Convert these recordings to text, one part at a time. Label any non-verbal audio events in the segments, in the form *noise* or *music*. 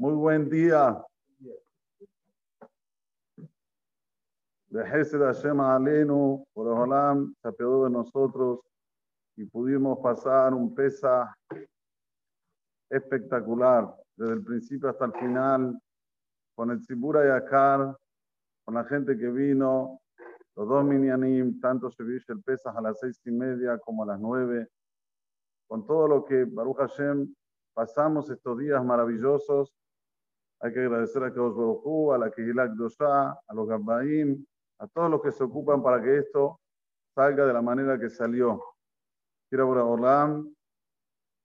Muy buen día. De Hesed Hashem Alenu, por Olam, se apiadó de nosotros y pudimos pasar un pesa espectacular, desde el principio hasta el final, con el Tzibura Yakar, con la gente que vino, los dos minyanim, tanto se el Pesach a las seis y media como a las nueve, con todo lo que Baruch Hashem pasamos estos días maravillosos. Hay que agradecer a Kadosh Baruj a la Kehilak Dosha, a los Gabbaim, a todos los que se ocupan para que esto salga de la manera que salió. Quiero Olam,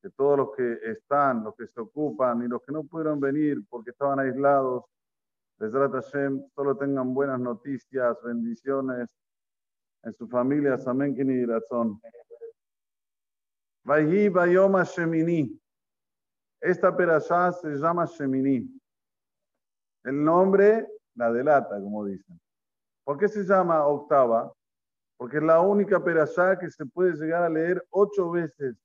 que todos los que están, los que se ocupan y los que no pudieron venir porque estaban aislados, Bezrat Hashem, solo tengan buenas noticias, bendiciones en sus familias. Amén, Kini Razón. Vayhi Bayoma Shemini. Esta perashá se llama Shemini. El nombre la delata, como dicen. ¿Por qué se llama octava? Porque es la única perashá que se puede llegar a leer ocho veces.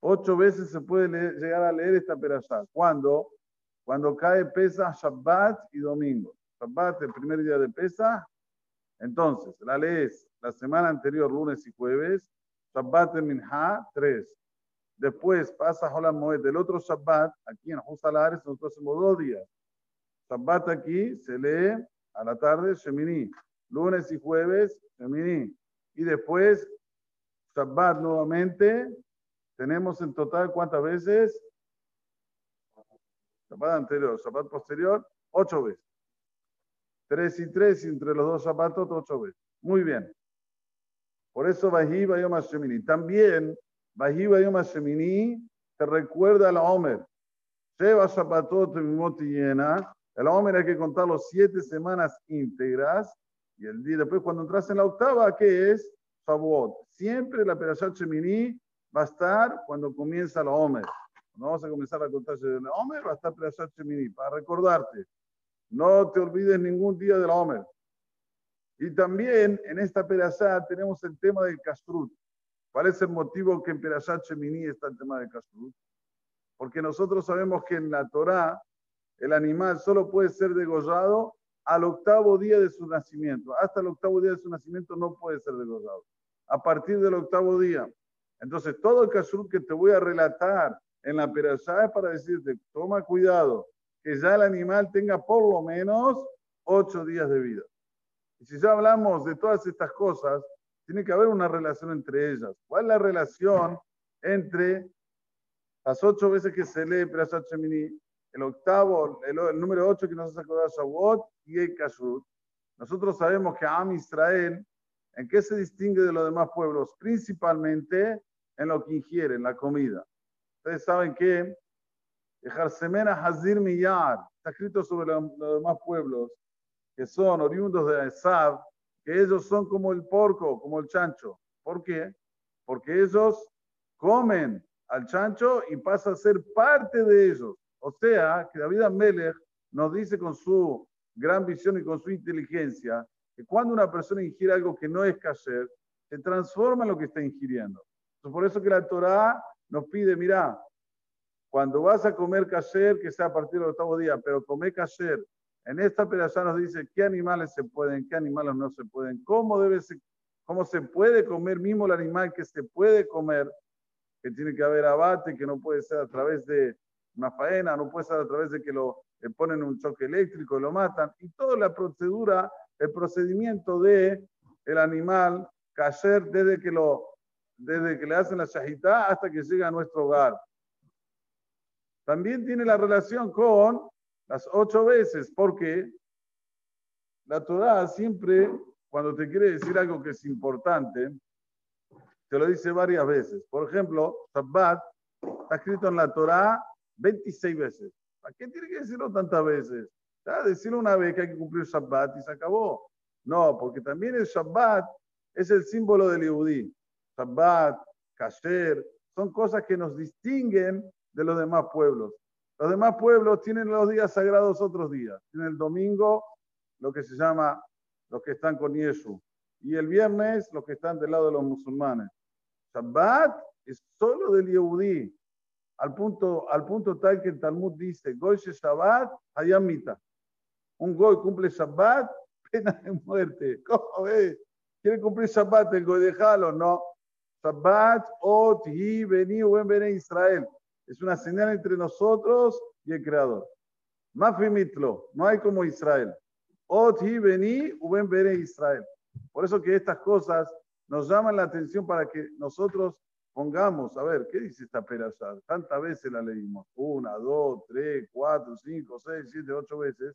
Ocho veces se puede llegar a leer esta perashá. ¿Cuándo? Cuando cae pesa Shabbat y domingo. Shabbat, el primer día de pesa. Entonces, la lees la semana anterior, lunes y jueves. Shabbat de Minha, tres. Después pasa Hola Moed del otro Shabbat, aquí en Jusalares, nosotros hacemos dos días. Shabbat aquí se lee a la tarde Shemini. Lunes y jueves, Shemini. Y después, Shabbat nuevamente. Tenemos en total cuántas veces? Shabbat anterior, Shabbat posterior, ocho veces. Tres y tres, entre los dos Shabbatot, ocho veces. Muy bien. Por eso Vahi Bayom Shemini. También Vahi Bayom Shemini te recuerda a la Omer. Lleva Shabbatot llena. El Omer hay que contar los siete semanas íntegras. Y el día después, cuando entras en la octava, ¿qué es? Shavuot. Siempre la Perashat Shemini va a estar cuando comienza la Omer. No vamos a comenzar a contar de la va a estar Perashat para recordarte. No te olvides ningún día de la. Y también en esta Perashat tenemos el tema del Kashrut. ¿Cuál es el motivo que en Perashat Shemini está el tema del Kashrut? Porque nosotros sabemos que en la Torá el animal solo puede ser degollado al octavo día de su nacimiento. Hasta el octavo día de su nacimiento no puede ser degollado. A partir del octavo día. Entonces, todo el kashrut que te voy a relatar en la perashá es para decirte, toma cuidado, que ya el animal tenga por lo menos ocho días de vida. Y si ya hablamos de todas estas cosas, tiene que haber una relación entre ellas. ¿Cuál es la relación entre las ocho veces que se lee Perashat Shemini, el octavo, el, número ocho que nos hace acordar Shavuot y el Kashrut? Nosotros sabemos que Am Israel, ¿en qué se distingue de los demás pueblos? Principalmente en lo que ingiere, en la comida. Ustedes saben que Semena Hazir Miyar está escrito sobre los, demás pueblos que son oriundos de Esav, que ellos son como el porco, como el chancho. ¿Por qué? Porque ellos comen al chancho y pasa a ser parte de ellos. O sea, que David Amelech nos dice con su gran visión y con su inteligencia que cuando una persona ingiere algo que no es kasher, se transforma en lo que está ingiriendo. por eso que la Torah nos pide, mira, cuando vas a comer kasher, que sea a partir del octavo día, pero come kasher. En esta pedazada nos dice qué animales se pueden, qué animales no se pueden, cómo, debe ser, cómo se puede comer mismo el animal que se puede comer, que tiene que haber abate, que no puede ser a través de una faena, no puede ser a través de que lo ponen un choque eléctrico y lo matan, y toda la procedura, el procedimiento de el animal kasher desde que lo desde que le hacen la shahitá hasta que llega a nuestro hogar. También tiene la relación con las ocho veces, porque la Torah siempre, cuando te quiere decir algo que es importante, te lo dice varias veces. Por ejemplo, Shabbat está escrito en la Torah 26 veces. ¿Para qué tiene que decirlo tantas veces? ¿Ya? Decirlo una vez que hay que cumplir Shabbat y se acabó. No, porque también el Shabbat es el símbolo del Yehudí. Shabbat, Kasher, son cosas que nos distinguen de los demás pueblos. Los demás pueblos tienen los días sagrados otros días. Tienen el domingo, lo que se llama los que están con Yeshu. Y el viernes, los que están del lado de los musulmanes. Shabbat es solo del Yehudí. Al punto, al punto tal que el Talmud dice, Goy Shabbat, Hayamita. Un Goy cumple Shabbat, *laughs* pena de muerte. ¿Cómo ves? ¿Quiere cumplir Shabbat el Goy? Déjalo, no. Shabbat, Ot, Hi, Beni, Uben, Bene, Israel. Es una señal entre nosotros y el Creador. Mafimitlo, no hay como Israel. Ot, Hi, Beni, Uben, Bene, Israel. Por eso que estas cosas nos llaman la atención para que nosotros pongamos, a ver, ¿qué dice esta perashá? Tantas veces la leímos, una, dos, tres, cuatro, cinco, seis, siete, ocho veces.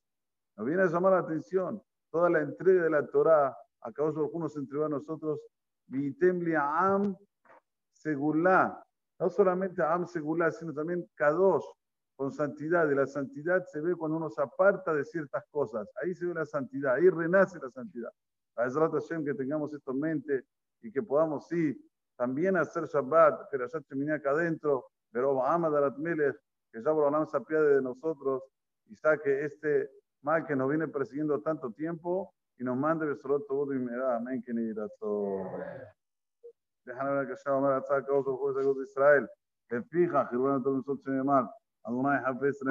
Nos viene a llamar la atención toda la entrega de la Torah, a causa de nos entregó a nosotros, Am Segulá. No solamente Am Segulá, sino también Kadosh, con santidad. Y la santidad se ve cuando uno se aparta de ciertas cosas. Ahí se ve la santidad, ahí renace la santidad. A esa que tengamos esto en mente y que podamos, sí, también hacer Shabbat, pero ya terminé acá adentro, pero Muhammad Melech, que ya por se apiade de nosotros y saque este mal que nos viene persiguiendo tanto tiempo y nos mande Besorot todo y me da, amén, que ni. Déjame ver que ya vamos a estar causa de Israel. que fija, que bueno, todos nosotros se llaman, Adonai Hafez